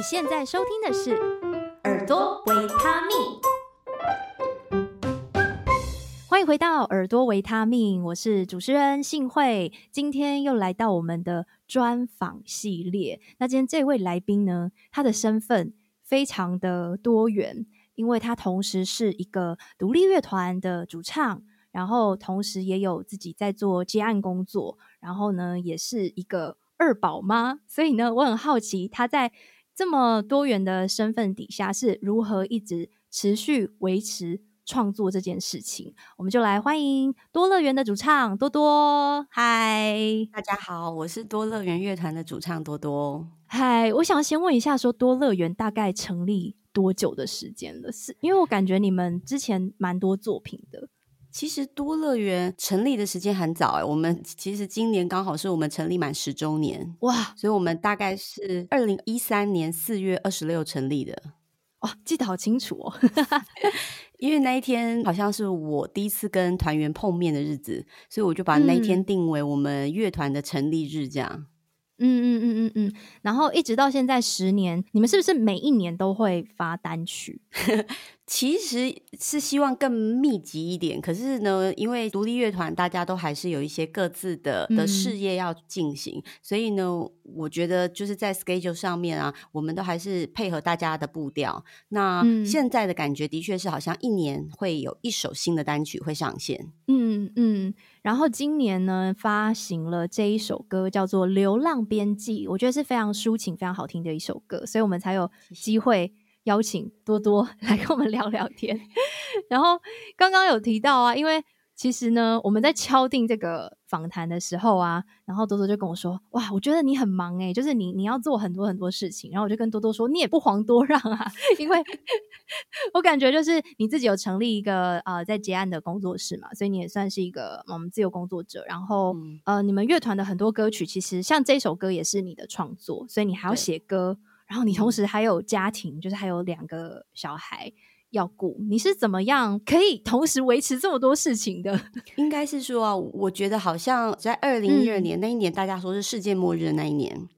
你现在收听的是耳朵维他命，欢迎回到耳朵维他命，我是主持人幸慧，今天又来到我们的专访系列。那今天这位来宾呢，他的身份非常的多元，因为他同时是一个独立乐团的主唱。然后同时也有自己在做接案工作，然后呢，也是一个二宝妈，所以呢，我很好奇她在这么多元的身份底下是如何一直持续维持创作这件事情。我们就来欢迎多乐园的主唱多多，嗨，大家好，我是多乐园乐团的主唱多多，嗨，我想先问一下，说多乐园大概成立多久的时间了？是因为我感觉你们之前蛮多作品的。其实多乐园成立的时间很早哎，我们其实今年刚好是我们成立满十周年哇，所以我们大概是二零一三年四月二十六成立的。哇，记得好清楚哦，因为那一天好像是我第一次跟团员碰面的日子，所以我就把那一天定为我们乐团的成立日，这样。嗯嗯嗯嗯嗯，然后一直到现在十年，你们是不是每一年都会发单曲？其实是希望更密集一点，可是呢，因为独立乐团大家都还是有一些各自的的事业要进行，嗯，所以呢，我觉得就是在 schedule 上面啊，我们都还是配合大家的步调。那现在的感觉的确是好像一年会有一首新的单曲会上线。嗯嗯，然后今年呢，发行了这一首歌叫做《流浪边际》，我觉得是非常抒情、非常好听的一首歌，所以我们才有机会。邀请多多 来跟我们聊聊天，然后刚刚有提到啊，因为其实呢，我们在敲定这个访谈的时候啊，然后多多就跟我说：“哇，我觉得你很忙诶，就是你你要做很多很多事情。”然后我就跟多多说：“你也不遑多让啊，因为我感觉就是你自己有成立一个呃在结案的工作室嘛，所以你也算是一个我们、嗯、自由工作者。然后、嗯、呃，你们乐团的很多歌曲，其实像这首歌也是你的创作，所以你还要写歌。”然后你同时还有家庭，嗯、就是还有两个小孩要顾，你是怎么样可以同时维持这么多事情的？应该是说啊，我觉得好像在二零一二年、嗯、那一年，大家说是世界末日的那一年，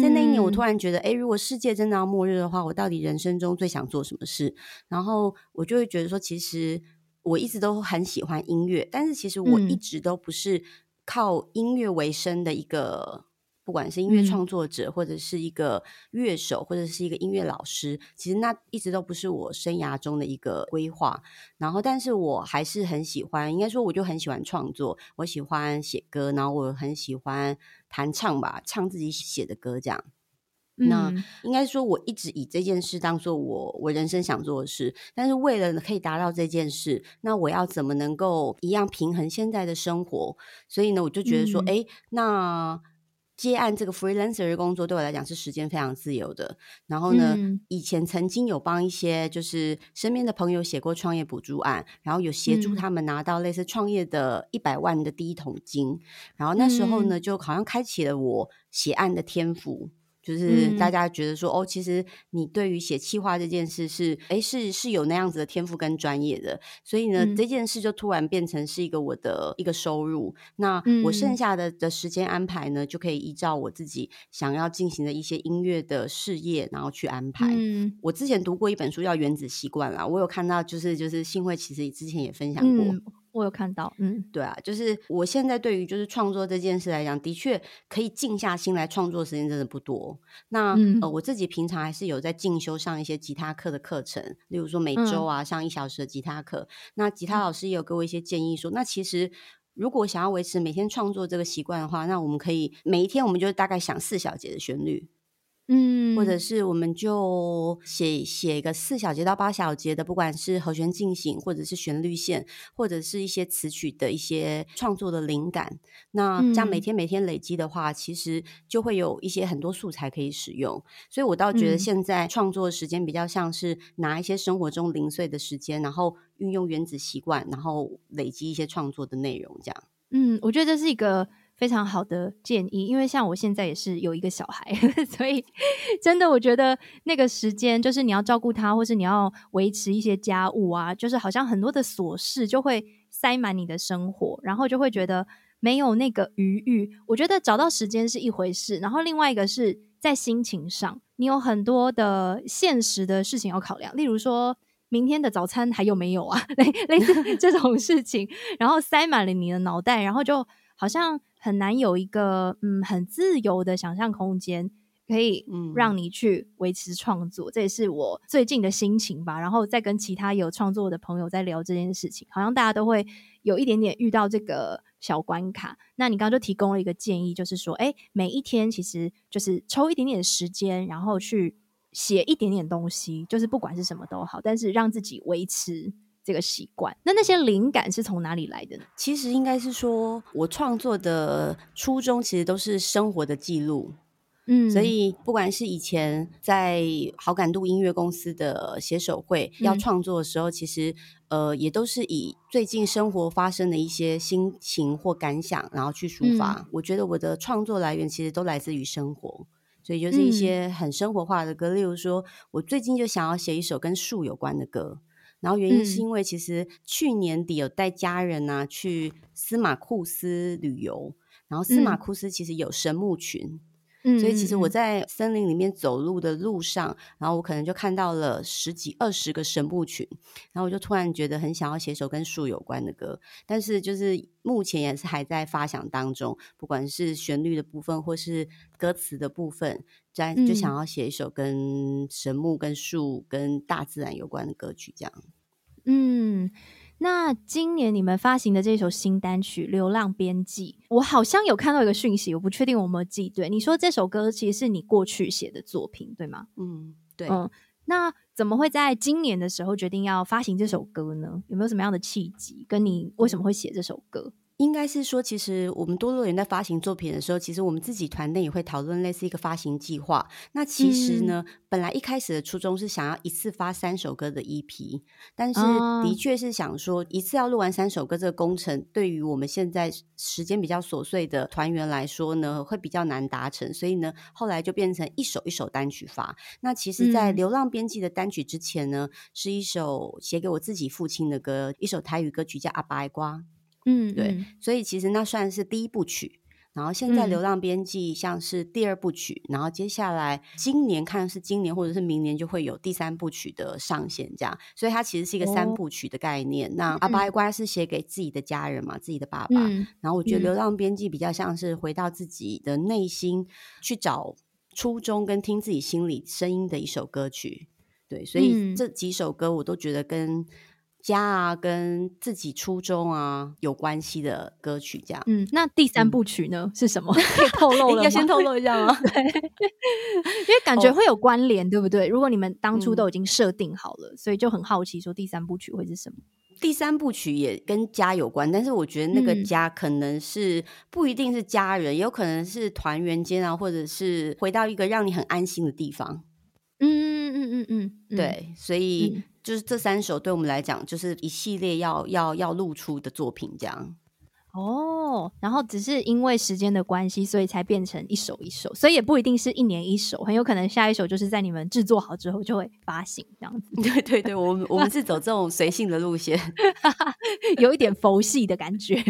在那一年，我突然觉得，哎、嗯，如果世界真的要末日的话，我到底人生中最想做什么事？然后我就会觉得说，其实我一直都很喜欢音乐，但是其实我一直都不是靠音乐为生的一个。不管是音乐创作者，或者是一个乐手，或者是一个音乐老师，其实那一直都不是我生涯中的一个规划。然后，但是我还是很喜欢，应该说我就很喜欢创作，我喜欢写歌，然后我很喜欢弹唱吧，唱自己写的歌这样。那应该说，我一直以这件事当做我我人生想做的事。但是为了可以达到这件事，那我要怎么能够一样平衡现在的生活？所以呢，我就觉得说，哎、嗯，那。接案这个 freelancer 的工作对我来讲是时间非常自由的。然后呢，嗯、以前曾经有帮一些就是身边的朋友写过创业补助案，然后有协助他们拿到类似创业的一百万的第一桶金。然后那时候呢，就好像开启了我写案的天赋。就是大家觉得说、嗯、哦，其实你对于写企划这件事是哎是是有那样子的天赋跟专业的，所以呢、嗯，这件事就突然变成是一个我的一个收入。那我剩下的的时间安排呢，就可以依照我自己想要进行的一些音乐的事业，然后去安排。嗯、我之前读过一本书叫《原子习惯》啦，我有看到，就是就是幸会其实之前也分享过。嗯我有看到，嗯，对啊，就是我现在对于就是创作这件事来讲，的确可以静下心来创作时间真的不多。那、嗯、呃，我自己平常还是有在进修上一些吉他课的课程，例如说每周啊、嗯、上一小时的吉他课。那吉他老师也有给我一些建议说，嗯、那其实如果想要维持每天创作这个习惯的话，那我们可以每一天我们就大概想四小节的旋律。嗯，或者是我们就写写一个四小节到八小节的，不管是和弦进行，或者是旋律线，或者是一些词曲的一些创作的灵感。那这样每天每天累积的话，其实就会有一些很多素材可以使用。所以我倒觉得现在创作的时间比较像是拿一些生活中零碎的时间，然后运用原子习惯，然后累积一些创作的内容。这样，嗯，我觉得这是一个。非常好的建议，因为像我现在也是有一个小孩，所以真的我觉得那个时间就是你要照顾他，或是你要维持一些家务啊，就是好像很多的琐事就会塞满你的生活，然后就会觉得没有那个余裕。我觉得找到时间是一回事，然后另外一个是在心情上，你有很多的现实的事情要考量，例如说明天的早餐还有没有啊？类类似这种事情，然后塞满了你的脑袋，然后就好像很难有一个嗯很自由的想象空间。可以让你去维持创作，嗯，这也是我最近的心情吧。然后再跟其他有创作的朋友在聊这件事情，好像大家都会有一点点遇到这个小关卡。那你刚刚就提供了一个建议，就是说，哎，每一天其实就是抽一点点时间，然后去写一点点东西，就是不管是什么都好，但是让自己维持这个习惯。那那些灵感是从哪里来的呢？其实应该是说我创作的初衷，其实都是生活的记录。嗯，所以不管是以前在好感度音乐公司的写手会要创作的时候，嗯、其实呃也都是以最近生活发生的一些心情或感想，然后去抒发。嗯、我觉得我的创作来源其实都来自于生活，所以就是一些很生活化的歌。嗯、例如说，我最近就想要写一首跟树有关的歌，然后原因是因为其实去年底有带家人啊去司马库斯旅游，然后司马库斯其实有神木群。所以其实我在森林里面走路的路上，然后我可能就看到了十几二十个神木群，然后我就突然觉得很想要写首跟树有关的歌，但是就是目前也是还在发想当中，不管是旋律的部分或是歌词的部分，在就想要写一首跟神木、跟树、跟大自然有关的歌曲，这样。嗯。那今年你们发行的这首新单曲《流浪边际》，我好像有看到一个讯息，我不确定我有没有记对。你说这首歌其实是你过去写的作品，对吗？嗯，对。嗯，那怎么会在今年的时候决定要发行这首歌呢？有没有什么样的契机？跟你为什么会写这首歌？应该是说，其实我们多乐园在发行作品的时候，其实我们自己团队也会讨论类似一个发行计划。那其实呢，嗯、本来一开始的初衷是想要一次发三首歌的 EP，但是的确是想说，一次要录完三首歌这个工程，对于我们现在时间比较琐碎的团员来说呢，会比较难达成。所以呢，后来就变成一首一首单曲发。那其实，在《流浪编辑》的单曲之前呢，嗯、是一首写给我自己父亲的歌，一首台语歌曲叫《阿爸爱歌》。嗯，对，嗯、所以其实那算是第一部曲，然后现在《流浪编辑》像是第二部曲，嗯、然后接下来今年看是今年或者是明年就会有第三部曲的上线，这样，所以它其实是一个三部曲的概念。哦、那阿爸乖是写给自己的家人嘛，嗯、自己的爸爸，嗯、然后我觉得《流浪编辑》比较像是回到自己的内心去找初衷跟听自己心里声音的一首歌曲。对，所以这几首歌我都觉得跟。家啊，跟自己初衷啊有关系的歌曲，这样。嗯，那第三部曲呢、嗯、是什么？可以透露了吗？要先透露一下吗？对，因为感觉会有关联，哦、对不对？如果你们当初都已经设定好了，嗯、所以就很好奇说第三部曲会是什么？第三部曲也跟家有关，但是我觉得那个家可能是不一定是家人，嗯、也有可能是团员间啊，或者是回到一个让你很安心的地方。嗯嗯嗯嗯嗯，对，所以。就是这三首对我们来讲，就是一系列要要要露出的作品，这样。哦，然后只是因为时间的关系，所以才变成一首一首，所以也不一定是一年一首，很有可能下一首就是在你们制作好之后就会发行这样子。对对对，我们我们是走这种随性的路线，有一点佛系的感觉。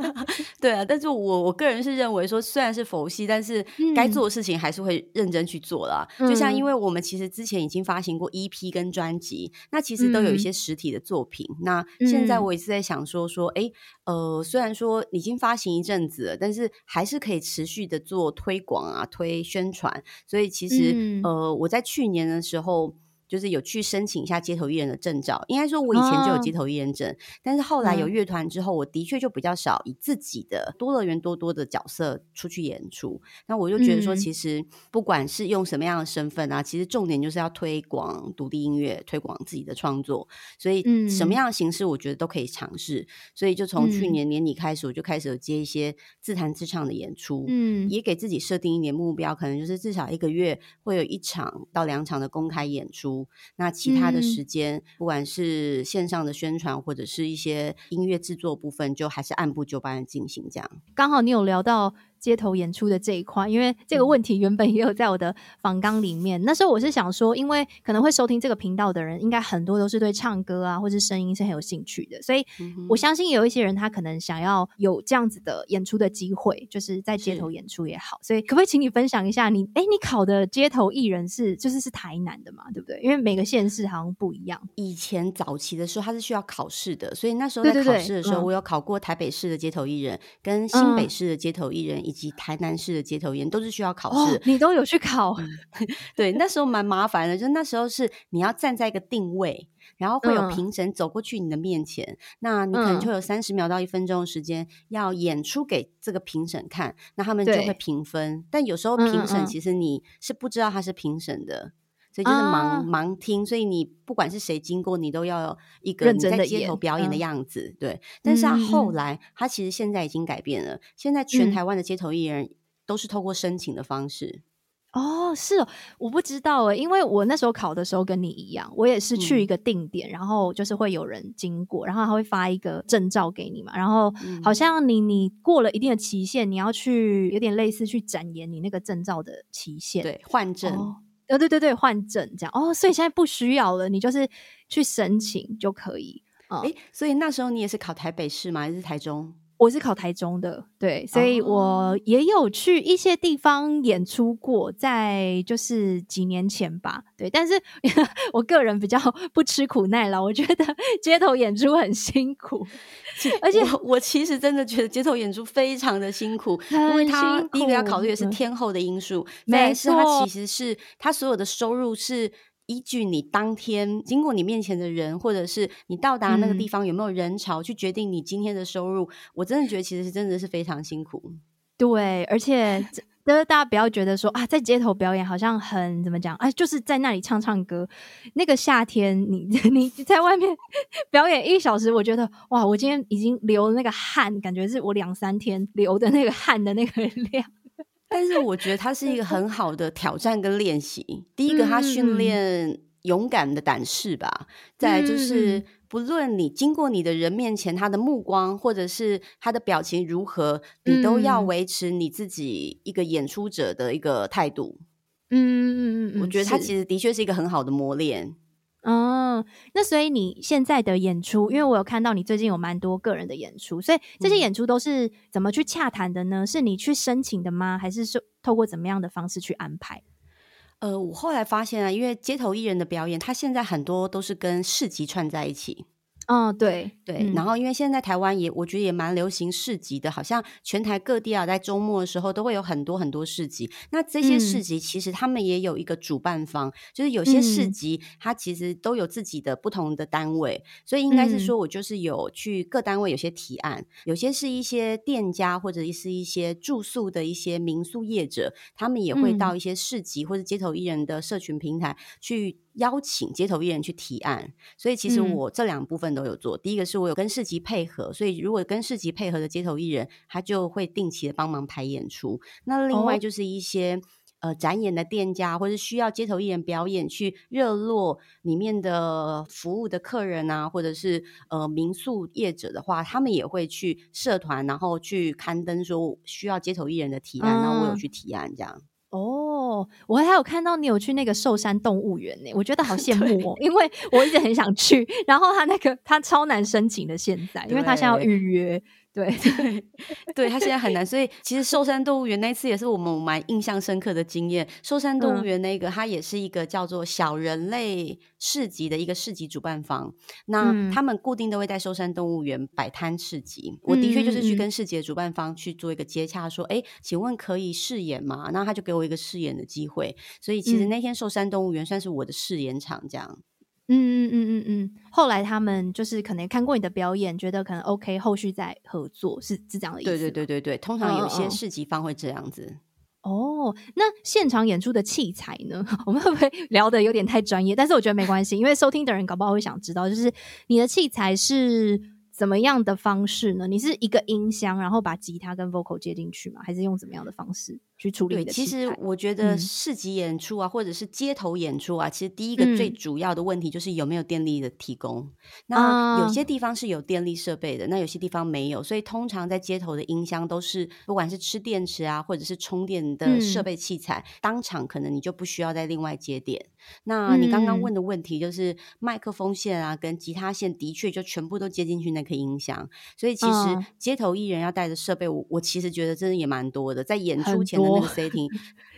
对啊，但是我我个人是认为说，虽然是佛系，但是该做的事情还是会认真去做啦。嗯、就像因为我们其实之前已经发行过 EP 跟专辑，那其实都有一些实体的作品。嗯、那现在我也是在想说说，哎，呃，虽然说。说已经发行一阵子了，但是还是可以持续的做推广啊、推宣传。所以其实，嗯、呃，我在去年的时候。就是有去申请一下街头艺人的证照，应该说我以前就有街头艺人证，哦、但是后来有乐团之后，我的确就比较少以自己的多乐园多多的角色出去演出。那我就觉得说，其实不管是用什么样的身份啊，嗯、其实重点就是要推广独立音乐，推广自己的创作。所以什么样的形式，我觉得都可以尝试。所以就从去年年底开始，我就开始有接一些自弹自唱的演出，嗯，也给自己设定一点目标，可能就是至少一个月会有一场到两场的公开演出。那其他的时间，嗯、不管是线上的宣传或者是一些音乐制作部分，就还是按部就班的进行。这样，刚好你有聊到街头演出的这一块，因为这个问题原本也有在我的访纲里面。那时候我是想说，因为可能会收听这个频道的人，应该很多都是对唱歌啊或者声音是很有兴趣的，所以我相信有一些人他可能想要有这样子的演出的机会，就是在街头演出也好。所以可不可以请你分享一下你，你哎，你考的街头艺人是就是是台南的嘛，对不对？因为每个县市好像不一样。以前早期的时候，他是需要考试的，所以那时候在考试的时候，对对对，我有考过台北市的街头艺人，跟新北市的街头艺人，以及台南市的街头烟，都是需要考试。哦，你都有去考？对，那时候蛮麻烦的，就那时候是你要站在一个定位，然后会有评审走过去你的面前，嗯、那你可能就有三十秒到一分钟的时间要演出给这个评审看，那他们就会评分。但有时候评审其实你是不知道他是评审的。所以就是盲、啊、盲听，所以你不管是谁经过，你都要有一个你在街头表演的样子，嗯、对。但是他后来，他其实现在已经改变了。现在全台湾的街头艺人都是透过申请的方式。哦，是哦，我不知道诶，因为我那时候考的时候跟你一样，我也是去一个定点，嗯、然后就是会有人经过，然后他会发一个证照给你嘛，然后好像你你过了一定的期限，你要去有点类似去展延你那个证照的期限，对，换证。哦呃，对对对，换证这样哦，所以现在不需要了，你就是去申请就可以。哎、所以那时候你也是考台北市吗？还是台中？我是考台中的，对，所以我也有去一些地方演出过，在就是几年前吧，对。但是 我个人比较 不吃苦耐劳，我觉得 街头演出很辛苦，而且我，我其实真的觉得街头演出非常的辛苦，辛苦因为他第一个要考虑的是天后的因素，但是他其实是他所有的收入是。依据你当天经过你面前的人，或者是你到达那个地方有没有人潮，嗯、去决定你今天的收入。我真的觉得其实是真的是非常辛苦。对，而且大家不要觉得说啊，在街头表演好像很怎么讲啊，就是在那里唱唱歌。那个夏天你，你 你在外面 表演一小时，我觉得哇，我今天已经流那个汗，感觉是我两三天流的那个汗的那个 量。但是我觉得它是一个很好的挑战跟练习。第一个，它训练勇敢的胆识吧。再就是，不论你经过你的人面前，他的目光或者是他的表情如何，你都要维持你自己一个演出者的一个态度。嗯嗯嗯，我觉得它其实的确是一个很好的磨练。哦，那所以你现在的演出，因为我有看到你最近有蛮多个人的演出，所以这些演出都是怎么去洽谈的呢？是你去申请的吗？还是说透过怎么样的方式去安排？呃，我后来发现啊，因为街头艺人的表演，他现在很多都是跟市集串在一起。嗯、哦，对对，嗯、然后因为现在台湾也，我觉得也蛮流行市集的，好像全台各地啊，在周末的时候都会有很多很多市集。那这些市集其实他们也有一个主办方，嗯、就是有些市集它其实都有自己的不同的单位，嗯、所以应该是说我就是有去各单位有些提案，嗯、有些是一些店家或者是一些住宿的一些民宿业者，他们也会到一些市集或者街头艺人的社群平台去。邀请街头艺人去提案，所以其实我这两部分都有做。嗯、第一个是我有跟市集配合，所以如果跟市集配合的街头艺人，他就会定期的帮忙排演出。那另外就是一些、哦、呃展演的店家，或是需要街头艺人表演去热络里面的服务的客人啊，或者是呃民宿业者的话，他们也会去社团，然后去刊登说需要街头艺人的提案，嗯、然后我有去提案这样。哦，我还有看到你有去那个寿山动物园呢，我觉得好 羡慕哦，因为我一直很想去，然后他那个他超难申请的，现在，因为他现在要预约。对 对对，他现在很难，所以其实寿山动物园那次也是我们蛮印象深刻的经验。寿山动物园那个，它也是一个叫做小人类市集的一个市集主办方。那他们固定都会在寿山动物园摆摊市集。我的确就是去跟市集的主办方去做一个接洽，说：“哎，请问可以试演吗？”那他就给我一个试演的机会。所以其实那天寿山动物园算是我的试演场，这样。嗯嗯嗯嗯嗯，后来他们就是可能看过你的表演，觉得可能 OK，后续再合作是是这样的意思。对对对对对，通常有些市集方会这样子。哦，哦，那现场演出的器材呢？我们会不会聊的有点太专业？但是我觉得没关系，因为收听的人搞不好会想知道，就是你的器材是怎么样的方式呢？你是一个音箱，然后把吉他跟 vocal 接进去吗？还是用怎么样的方式去处理？对，其实我觉得市集演出啊，嗯、或者是街头演出啊，其实第一个最主要的问题就是有没有电力的提供。嗯、那有些地方是有电力设备的，那有些地方没有，所以通常在街头的音箱都是不管是吃电池啊，或者是充电的设备器材，嗯、当场可能你就不需要再另外接电。那你刚刚问的问题就是麦克风线啊，跟吉他线的确就全部都接进去那颗音箱，所以其实街头艺人要带的设备，我我其实觉得真的也蛮多的，在演出前的那个 setting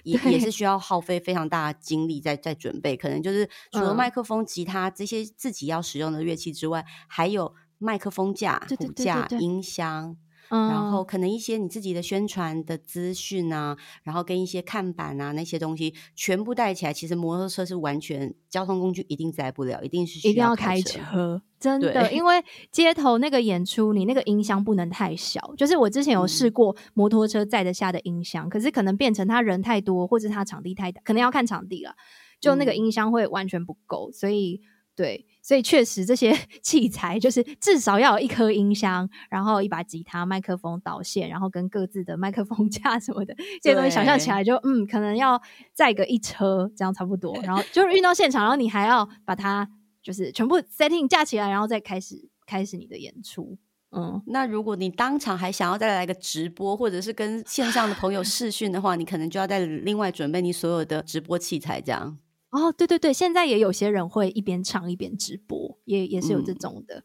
也也是需要耗费非常大的精力在在准备，可能就是除了麦克风、吉他这些自己要使用的乐器之外，还有麦克风架、骨架、音箱。然后可能一些你自己的宣传的资讯啊，然后跟一些看板啊那些东西全部带起来，其实摩托车是完全交通工具，一定载不了，一定是一定要开车，真的，因为街头那个演出，你那个音箱不能太小。就是我之前有试过摩托车载得下的音箱，嗯、可是可能变成他人太多，或者他场地太大，可能要看场地了，就那个音箱会完全不够，所以。对，所以确实这些 器材就是至少要有一颗音箱，然后一把吉他、麦克风、导线，然后跟各自的麦克风架什么的这些东西，想象起来就嗯，可能要载个一车这样差不多。然后 就是运到现场，然后你还要把它就是全部 setting 架起来，然后再开始开始你的演出。嗯，那如果你当场还想要再来个直播，或者是跟线上的朋友视讯的话，你可能就要再另外准备你所有的直播器材这样。哦，对对对，现在也有些人会一边唱一边直播，也也是有这种的、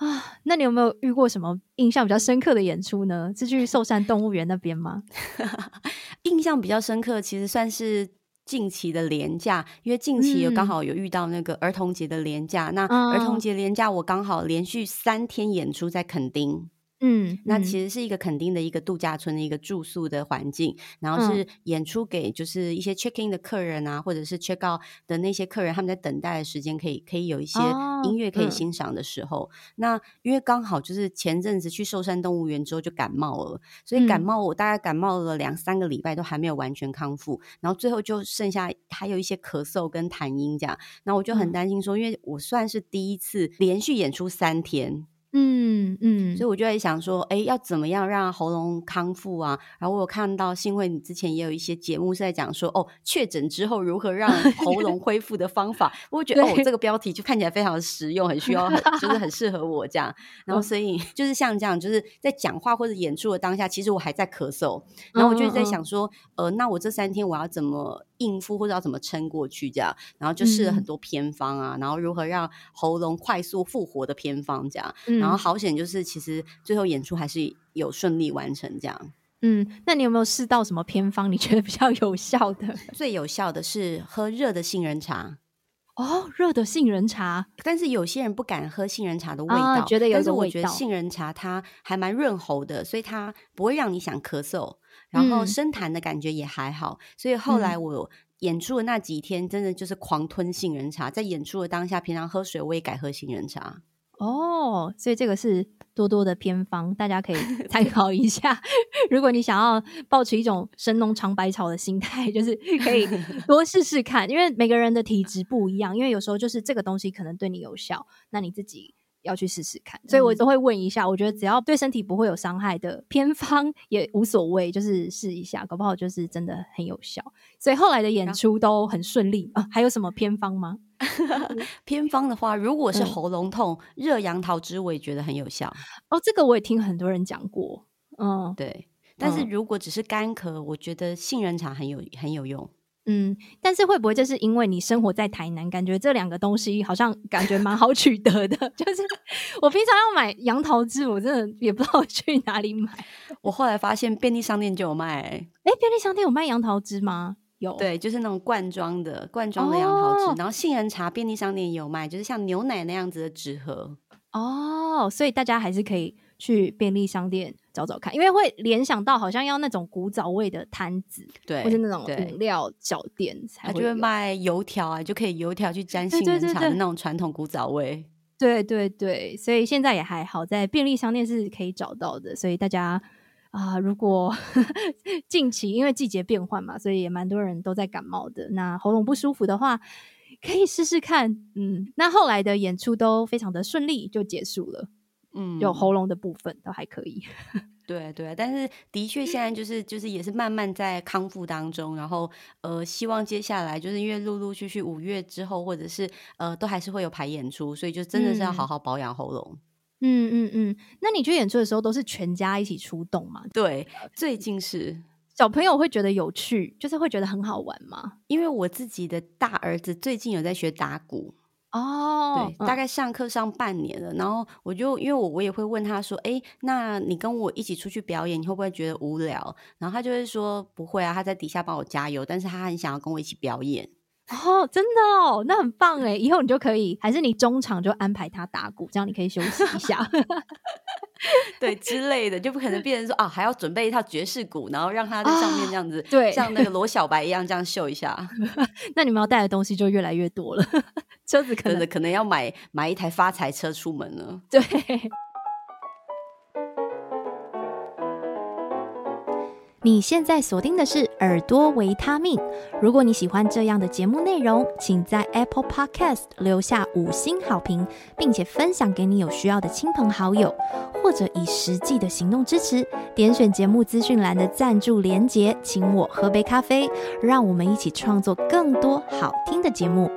嗯、啊。那你有没有遇过什么印象比较深刻的演出呢？是去寿山动物园那边吗？印象比较深刻，其实算是近期的廉价，因为近期有刚好有遇到那个儿童节的廉价。嗯、那儿童节廉价，我刚好连续三天演出在垦丁。嗯，那其实是一个垦丁的一个度假村的一个住宿的环境，然后是演出给就是一些 check in 的客人啊，或者是 check out 的那些客人，他们在等待的时间可以可以有一些音乐可以欣赏的时候。哦嗯、那因为刚好就是前阵子去寿山动物园之后就感冒了，所以感冒我大概感冒了两三个礼拜都还没有完全康复，然后最后就剩下还有一些咳嗽跟痰音这样，那我就很担心说，因为我算是第一次连续演出三天。嗯嗯，所以我就在想说，哎，要怎么样让喉咙康复啊？然后我有看到幸会，你之前也有一些节目是在讲说，哦，确诊之后如何让 喉咙恢复的方法。我觉得哦，这个标题就看起来非常的实用，很需要，就是很适合我这样。然后所以就是像这样，就是在讲话或者演出的当下，其实我还在咳嗽。然后我就在想说，呃，那我这三天我要怎么应付，或者要怎么撑过去这样？然后就试了很多偏方啊，然后如何让喉咙快速复活的偏方这样。然后好险，就是其实最后演出还是有顺利完成这样。嗯，那你有没有试到什么偏方？你觉得比较有效的？最有效的是喝热的杏仁茶。哦，热的杏仁茶。但是有些人不敢喝杏仁茶的味道，啊、觉得。但是我觉得杏仁茶它还蛮润喉的，所以它不会让你想咳嗽，然后生痰的感觉也还好。嗯、所以后来我演出的那几天，真的就是狂吞杏仁茶。在演出的当下，平常喝水我也改喝杏仁茶。哦，所以这个是多多的偏方，大家可以 参考一下。如果你想要抱持一种神农尝百草的心态，就是 可以多试试看，因为每个人的体质不一样，因为有时候就是这个东西可能对你有效，那你自己要去试试看。所以我都会问一下，我觉得只要对身体不会有伤害的偏方也无所谓，就是试一下，搞不好就是真的很有效。所以后来的演出都很顺利啊。还有什么偏方吗？偏方的话，如果是喉咙痛，热杨桃汁我也觉得很有效。哦，这个我也听很多人讲过。嗯，对。但是如果只是干咳，我觉得杏仁茶很有很有用。嗯，但是会不会就是因为你生活在台南，感觉这两个东西好像感觉蛮好取得的？就是我平常要买杨桃汁，我真的也不知道去哪里买。我后来发现便利商店就有卖。哎，便利商店有卖杨桃汁吗？有对，就是那种罐装的罐装的杨桃汁，哦、然后杏仁茶便利商店也有卖，就是像牛奶那样子的纸盒哦，所以大家还是可以去便利商店找找看，因为会联想到好像要那种古早味的摊子，对，或是那种饮料小店才就会卖油条啊，就可以油条去沾杏仁茶的那种传统古早味，对对对，所以现在也还好，在便利商店是可以找到的，所以大家。啊，如果 近期因为季节变换嘛，所以也蛮多人都在感冒的。那喉咙不舒服的话，可以试试看。嗯，那后来的演出都非常的顺利，就结束了。嗯，有喉咙的部分都还可以。对对，但是的确现在就是就是也是慢慢在康复当中，然后呃，希望接下来就是因为陆陆续续五月之后，或者是呃，都还是会有排演出，所以就真的是要好好保养喉咙。嗯嗯嗯，那你去演出的时候都是全家一起出动吗？对，最近是小朋友会觉得有趣，就是会觉得很好玩吗？因为我自己的大儿子最近有在学打鼓。哦，对，大概上课上半年了，嗯、然后我就因为我我也会问他说，哎，那你跟我一起出去表演，你会不会觉得无聊？然后他就会说不会啊，他在底下帮我加油，但是他很想要跟我一起表演。哦，真的哦，那很棒哎！以后你就可以，还是你中场就安排他打鼓，这样你可以休息一下，对之类的，就不可能变成说啊，还要准备一套爵士鼓，然后让他在上面这样子，啊、对，像那个 罗小白一样这样秀一下。那你们要带的东西就越来越多了，车子可能可能要买买一台发财车出门了。对。你现在锁定的是耳朵维他命。如果你喜欢这样的节目内容，请在 Apple Podcast 留下五星好评，并且分享给你有需要的亲朋好友，或者以实际的行动支持。点选节目资讯栏的赞助连结，请我喝杯咖啡，让我们一起创作更多好听的节目。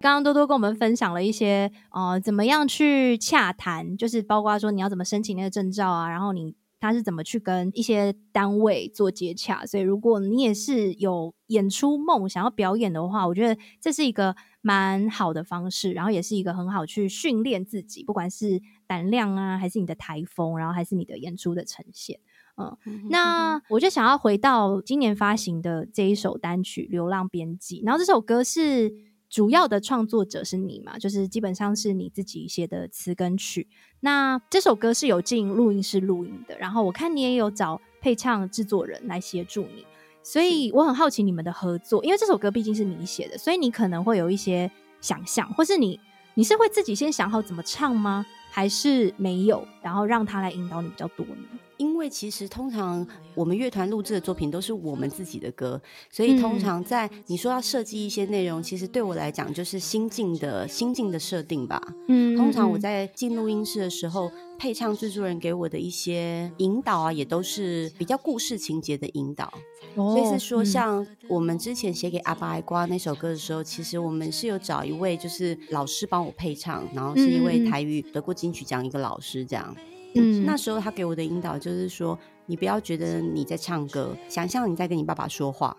刚刚多多跟我们分享了一些，呃，怎么样去洽谈，就是包括说你要怎么申请那个证照啊，然后你他是怎么去跟一些单位做接洽。所以如果你也是有演出梦想要表演的话，我觉得这是一个蛮好的方式，然后也是一个很好去训练自己，不管是胆量啊，还是你的台风，然后还是你的演出的呈现。嗯，那我就想要回到今年发行的这一首单曲《流浪编辑》，然后这首歌是。主要的创作者是你嘛？就是基本上是你自己写的词跟曲。那这首歌是有进录音室录音的，然后我看你也有找配唱制作人来协助你，所以我很好奇你们的合作，因为这首歌毕竟是你写的，所以你可能会有一些想象，或是你你是会自己先想好怎么唱吗？还是没有，然后让他来引导你比较多呢？因为其实通常我们乐团录制的作品都是我们自己的歌，所以通常在你说要设计一些内容，其实对我来讲就是心境的心境的设定吧。嗯，通常我在进录音室的时候，配唱制作人给我的一些引导啊，也都是比较故事情节的引导。所以是说，像我们之前写给阿巴爱瓜那首歌的时候，其实我们是有找一位就是老师帮我配唱，然后是一位台语得过金曲奖一个老师这样。嗯，那时候他给我的引导就是说，你不要觉得你在唱歌，想象你在跟你爸爸说话。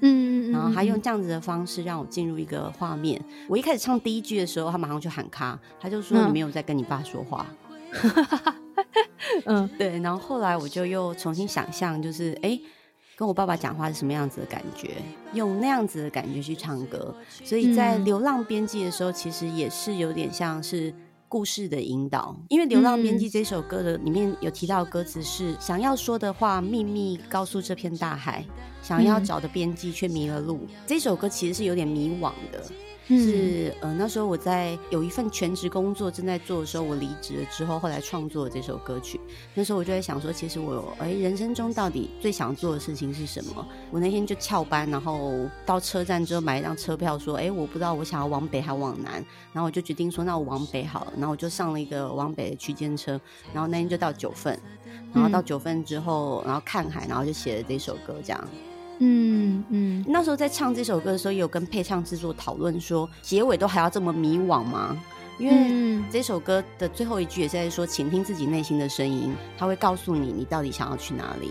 嗯，然后他用这样子的方式让我进入一个画面。我一开始唱第一句的时候，他马上就喊卡，他就说你没有在跟你爸说话。嗯，对。然后后来我就又重新想象，就是哎，跟我爸爸讲话是什么样子的感觉，用那样子的感觉去唱歌。所以在《流浪边际》的时候，其实也是有点像是。故事的引导，因为《流浪编辑》这首歌的里面有提到歌词是、嗯、想要说的话，秘密告诉这片大海，想要找的编辑却迷了路。嗯、这首歌其实是有点迷惘的。是呃，那时候我在有一份全职工作正在做的时候，我离职了之后，后来创作了这首歌曲。那时候我就在想说，其实我哎，人生中到底最想做的事情是什么？我那天就翘班，然后到车站之后买一张车票，说，哎，我不知道我想要往北还往南。然后我就决定说，那我往北好了。然后我就上了一个往北的区间车，然后那天就到九份，然后到九份之后，然后看海，然后就写了这首歌，这样。嗯嗯，那时候在唱这首歌的时候，也有跟配唱制作讨论说，结尾都还要这么迷惘吗？因为这首歌的最后一句也是在说，倾听自己内心的声音，他会告诉你你到底想要去哪里。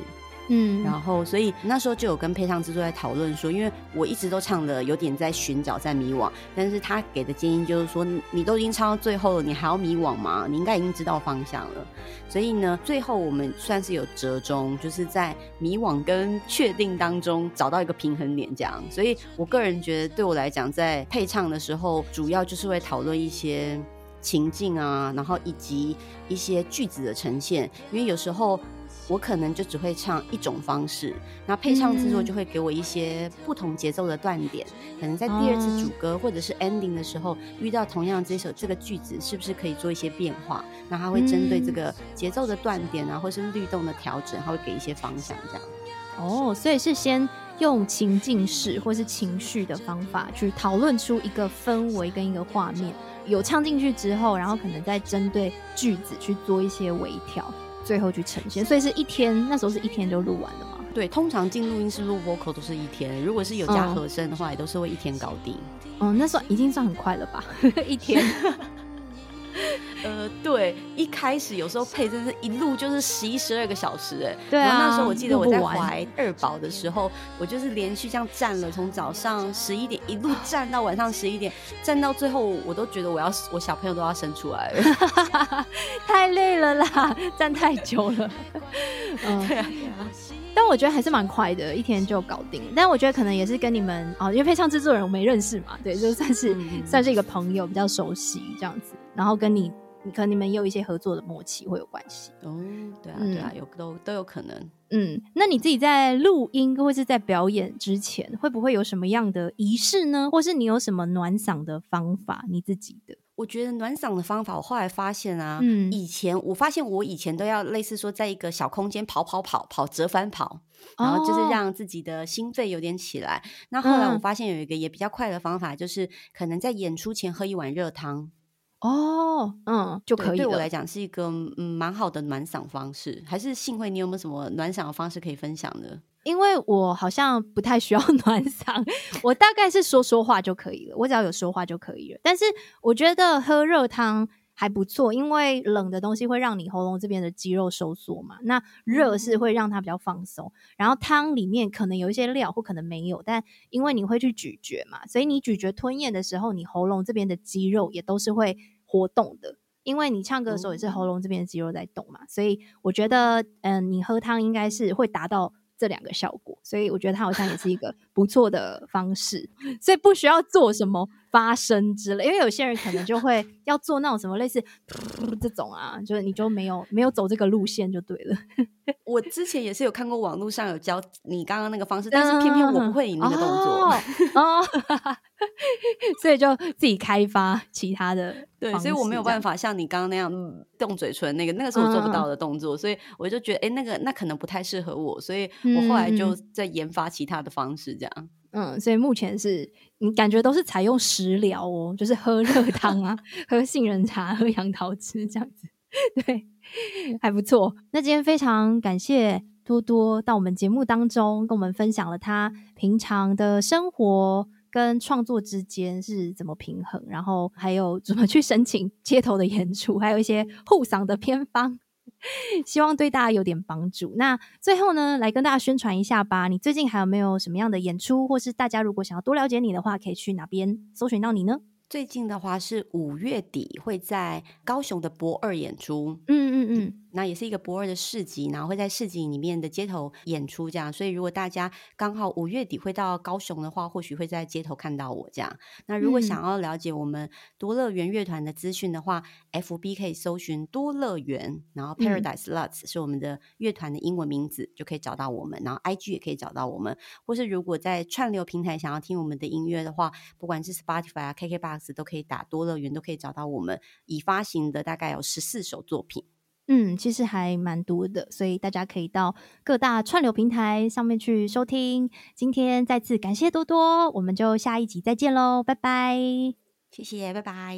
嗯，然后所以那时候就有跟配唱制作在讨论说，因为我一直都唱的有点在寻找，在迷惘，但是他给的建议就是说，你都已经唱到最后了，你还要迷惘吗？你应该已经知道方向了。所以呢，最后我们算是有折中，就是在迷惘跟确定当中找到一个平衡点，这样。所以我个人觉得，对我来讲，在配唱的时候，主要就是会讨论一些情境啊，然后以及一些句子的呈现，因为有时候。我可能就只会唱一种方式，那配唱制作就会给我一些不同节奏的断点，嗯、可能在第二次主歌或者是 ending 的时候，遇到同样这首这个句子，是不是可以做一些变化？那他会针对这个节奏的断点啊，或是律动的调整，他会给一些方向，这样。哦，所以是先用情境式或是情绪的方法去讨论出一个氛围跟一个画面。有唱进去之后，然后可能再针对句子去做一些微调，最后去呈现。所以是一天，那时候是一天就录完了吗？对，通常进录音室录 vocal 都是一天，如果是有加和声的话，也都是会一天搞定。嗯，那算已经算很快了吧？一天。呃，对，一开始有时候配真是一路就是十一十二个小时，哎，对啊。那时候我记得我在怀二宝的时候，我就是连续这样站了，从早上十一点一路站到晚上十一点，站到最后我都觉得我要我小朋友都要生出来了，太累了啦，站太久了。嗯，对啊。但我觉得还是蛮快的，一天就搞定。但我觉得可能也是跟你们哦，因为配唱制作人我没认识嘛，对，就算是、嗯、算是一个朋友，比较熟悉这样子。然后跟你，你可能你们也有一些合作的默契会有关系。哦，对啊，对啊，有都都有可能。嗯，那你自己在录音或是在表演之前，会不会有什么样的仪式呢？或是你有什么暖嗓的方法？你自己的？我觉得暖嗓的方法，我后来发现啊，嗯，以前我发现我以前都要类似说，在一个小空间跑跑跑跑折返跑，然后就是让自己的心肺有点起来。哦、那后来我发现有一个也比较快的方法，就是可能在演出前喝一碗热汤。哦，嗯，就可以对。对我来讲是一个嗯蛮好的暖嗓方式。还是幸会，你有没有什么暖嗓的方式可以分享的？因为我好像不太需要 暖嗓，我大概是说说话就可以了，我只要有说话就可以了。但是我觉得喝热汤还不错，因为冷的东西会让你喉咙这边的肌肉收缩嘛，那热是会让它比较放松。然后汤里面可能有一些料，或可能没有，但因为你会去咀嚼嘛，所以你咀嚼吞咽的时候，你喉咙这边的肌肉也都是会活动的，因为你唱歌的时候也是喉咙这边的肌肉在动嘛，所以我觉得，嗯，你喝汤应该是会达到。这两个效果，所以我觉得它好像也是一个不错的方式，所以不需要做什么发声之类，因为有些人可能就会要做那种什么类似 这种啊，就是你就没有没有走这个路线就对了。我之前也是有看过网络上有教你刚刚那个方式，但是偏偏我不会你那个动作哦，哦 所以就自己开发其他的。对，所以我没有办法像你刚刚那样动嘴唇那个，那个是我做不到的动作，嗯、所以我就觉得，哎，那个那可能不太适合我，所以我后来就在研发其他的方式，这样。嗯，嗯所以目前是你感觉都是采用食疗哦，就是喝热汤啊，喝杏仁茶，喝杨桃汁这样子，对，还不错。那今天非常感谢多多到我们节目当中，跟我们分享了他平常的生活。跟创作之间是怎么平衡，然后还有怎么去申请街头的演出，还有一些护嗓的偏方，希望对大家有点帮助。那最后呢，来跟大家宣传一下吧。你最近还有没有什么样的演出，或是大家如果想要多了解你的话，可以去哪边搜寻到你呢？最近的话是五月底会在高雄的博二演出。嗯嗯嗯。那也是一个不二的市集，然后会在市集里面的街头演出，这样。所以如果大家刚好五月底会到高雄的话，或许会在街头看到我这样。那如果想要了解我们多乐园乐团的资讯的话，嗯，FB 可以搜寻多乐园，然后 Paradise Lots 是我们的乐团的英文名字，就可以找到我们。然后 IG 也可以找到我们，或是如果在串流平台想要听我们的音乐的话，不管是 Spotify 啊、KKBox 都可以打多乐园，都可以找到我们已发行的大概有十四首作品。嗯，其实还蛮多的，所以大家可以到各大串流平台上面去收听。今天再次感谢多多，我们就下一集再见喽，拜拜！谢谢，拜拜。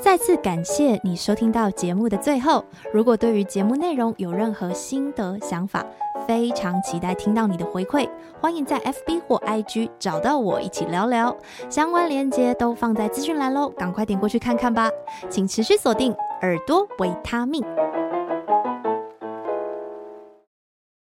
再次感谢你收听到节目的最后。如果对于节目内容有任何心得想法，非常期待听到你的回馈，欢迎在 FB 或 IG 找到我一起聊聊，相关链接都放在资讯栏喽，赶快点过去看看吧。请持续锁定耳朵维他命。